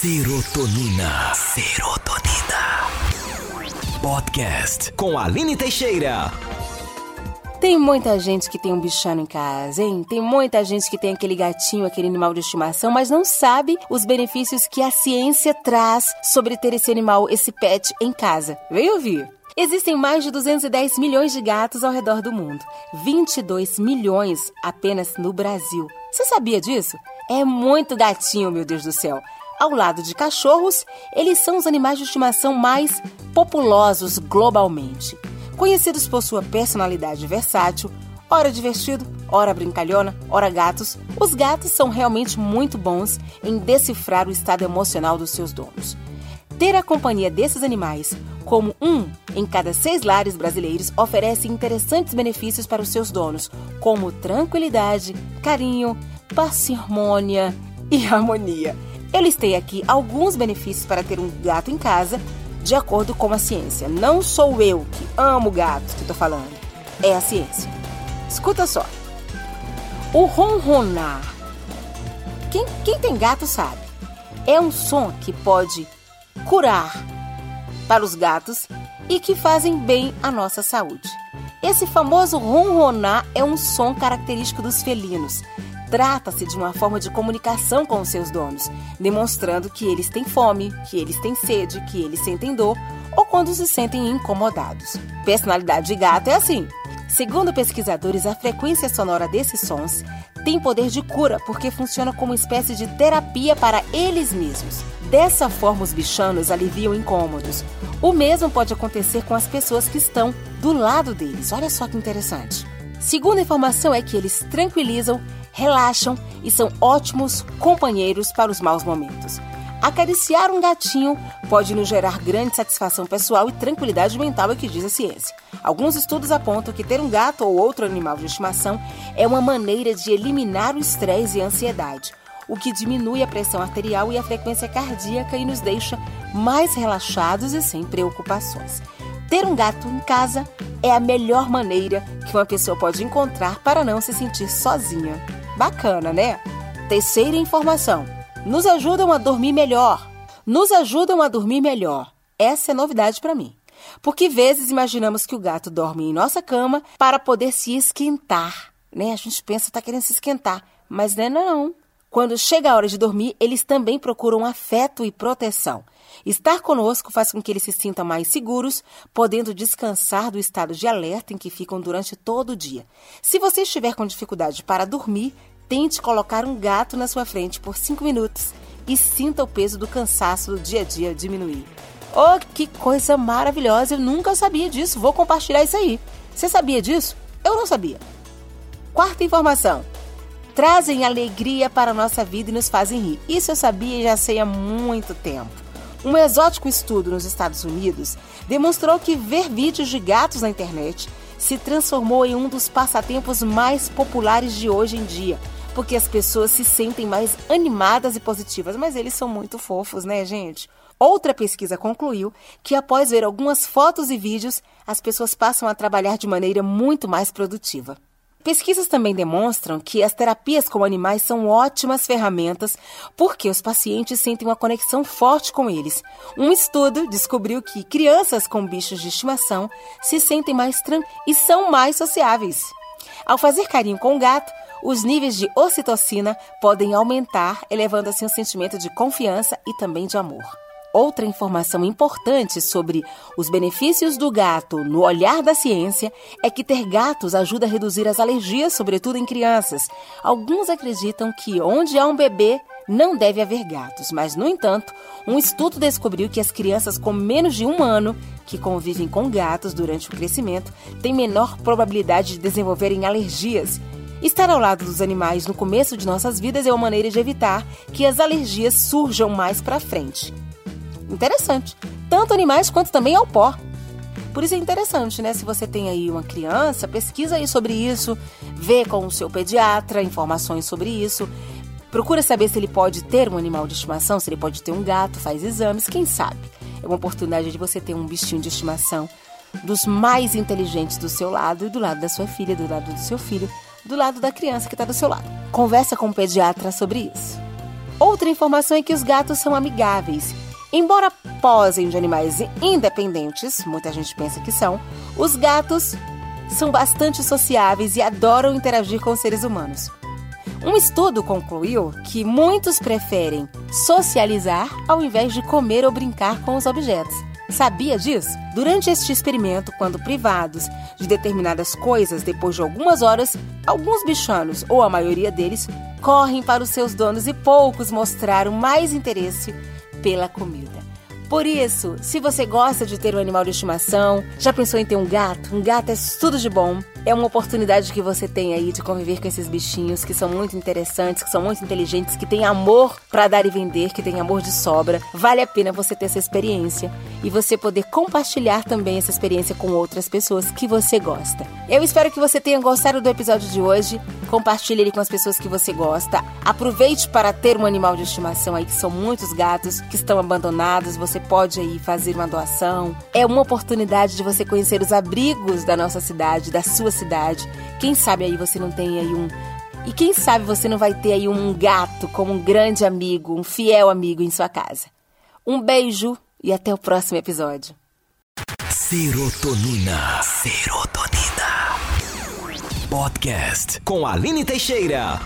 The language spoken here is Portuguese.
Serotonina. Serotonina. Podcast com Aline Teixeira. Tem muita gente que tem um bichano em casa, hein? Tem muita gente que tem aquele gatinho, aquele animal de estimação, mas não sabe os benefícios que a ciência traz sobre ter esse animal, esse pet em casa. Vem ouvir! Existem mais de 210 milhões de gatos ao redor do mundo, 22 milhões apenas no Brasil. Você sabia disso? É muito gatinho, meu Deus do céu. Ao lado de cachorros, eles são os animais de estimação mais populosos globalmente. Conhecidos por sua personalidade versátil, ora divertido, ora brincalhona, ora gatos, os gatos são realmente muito bons em decifrar o estado emocional dos seus donos. Ter a companhia desses animais, como um em cada seis lares brasileiros, oferece interessantes benefícios para os seus donos, como tranquilidade, carinho, parcimônia e harmonia. Eu listei aqui alguns benefícios para ter um gato em casa, de acordo com a ciência. Não sou eu que amo gatos que estou falando, é a ciência. Escuta só. O ronronar. Quem, quem tem gato sabe. É um som que pode curar para os gatos e que fazem bem à nossa saúde. Esse famoso ronronar é um som característico dos felinos. Trata-se de uma forma de comunicação com os seus donos, demonstrando que eles têm fome, que eles têm sede, que eles sentem dor ou quando se sentem incomodados. Personalidade de gato é assim. Segundo pesquisadores, a frequência sonora desses sons tem poder de cura porque funciona como uma espécie de terapia para eles mesmos. Dessa forma, os bichanos aliviam incômodos. O mesmo pode acontecer com as pessoas que estão do lado deles. Olha só que interessante. Segunda informação é que eles tranquilizam relaxam e são ótimos companheiros para os maus momentos. Acariciar um gatinho pode nos gerar grande satisfação pessoal e tranquilidade mental, é o que diz a ciência. Alguns estudos apontam que ter um gato ou outro animal de estimação é uma maneira de eliminar o estresse e a ansiedade, o que diminui a pressão arterial e a frequência cardíaca e nos deixa mais relaxados e sem preocupações. Ter um gato em casa é a melhor maneira que uma pessoa pode encontrar para não se sentir sozinha. Bacana, né? Terceira informação: nos ajudam a dormir melhor. Nos ajudam a dormir melhor. Essa é novidade para mim. Porque vezes imaginamos que o gato dorme em nossa cama para poder se esquentar, né? A gente pensa tá querendo se esquentar, mas não é não. Quando chega a hora de dormir, eles também procuram afeto e proteção. Estar conosco faz com que eles se sintam mais seguros, podendo descansar do estado de alerta em que ficam durante todo o dia. Se você estiver com dificuldade para dormir, tente colocar um gato na sua frente por 5 minutos e sinta o peso do cansaço do dia a dia diminuir. Oh, que coisa maravilhosa! Eu nunca sabia disso. Vou compartilhar isso aí. Você sabia disso? Eu não sabia. Quarta informação. Trazem alegria para a nossa vida e nos fazem rir. Isso eu sabia e já sei há muito tempo. Um exótico estudo nos Estados Unidos demonstrou que ver vídeos de gatos na internet se transformou em um dos passatempos mais populares de hoje em dia, porque as pessoas se sentem mais animadas e positivas, mas eles são muito fofos, né, gente? Outra pesquisa concluiu que após ver algumas fotos e vídeos, as pessoas passam a trabalhar de maneira muito mais produtiva. Pesquisas também demonstram que as terapias com animais são ótimas ferramentas porque os pacientes sentem uma conexão forte com eles. Um estudo descobriu que crianças com bichos de estimação se sentem mais tranquilas e são mais sociáveis. Ao fazer carinho com o gato, os níveis de ocitocina podem aumentar, elevando assim o sentimento de confiança e também de amor. Outra informação importante sobre os benefícios do gato no olhar da ciência é que ter gatos ajuda a reduzir as alergias, sobretudo em crianças. Alguns acreditam que onde há um bebê não deve haver gatos, mas, no entanto, um estudo descobriu que as crianças com menos de um ano que convivem com gatos durante o crescimento têm menor probabilidade de desenvolverem alergias. Estar ao lado dos animais no começo de nossas vidas é uma maneira de evitar que as alergias surjam mais para frente. Interessante. Tanto animais quanto também ao pó. Por isso é interessante, né? Se você tem aí uma criança, pesquisa aí sobre isso, vê com o seu pediatra informações sobre isso. Procura saber se ele pode ter um animal de estimação, se ele pode ter um gato, faz exames, quem sabe. É uma oportunidade de você ter um bichinho de estimação dos mais inteligentes do seu lado e do lado da sua filha, do lado do seu filho, do lado da criança que está do seu lado. Conversa com o pediatra sobre isso. Outra informação é que os gatos são amigáveis. Embora posem de animais independentes, muita gente pensa que são, os gatos são bastante sociáveis e adoram interagir com seres humanos. Um estudo concluiu que muitos preferem socializar ao invés de comer ou brincar com os objetos. Sabia disso? Durante este experimento, quando privados de determinadas coisas depois de algumas horas, alguns bichanos, ou a maioria deles, correm para os seus donos e poucos mostraram mais interesse pela comida. Por isso, se você gosta de ter um animal de estimação, já pensou em ter um gato? Um gato é tudo de bom. É uma oportunidade que você tem aí de conviver com esses bichinhos que são muito interessantes, que são muito inteligentes, que têm amor para dar e vender, que têm amor de sobra. Vale a pena você ter essa experiência e você poder compartilhar também essa experiência com outras pessoas que você gosta. Eu espero que você tenha gostado do episódio de hoje. Compartilhe ele com as pessoas que você gosta. Aproveite para ter um animal de estimação aí, que são muitos gatos que estão abandonados. Você pode aí fazer uma doação. É uma oportunidade de você conhecer os abrigos da nossa cidade, da sua cidade. Quem sabe aí você não tem aí um e quem sabe você não vai ter aí um gato como um grande amigo, um fiel amigo em sua casa. Um beijo e até o próximo episódio. Serotonina. Serotonina. Podcast com Aline Teixeira.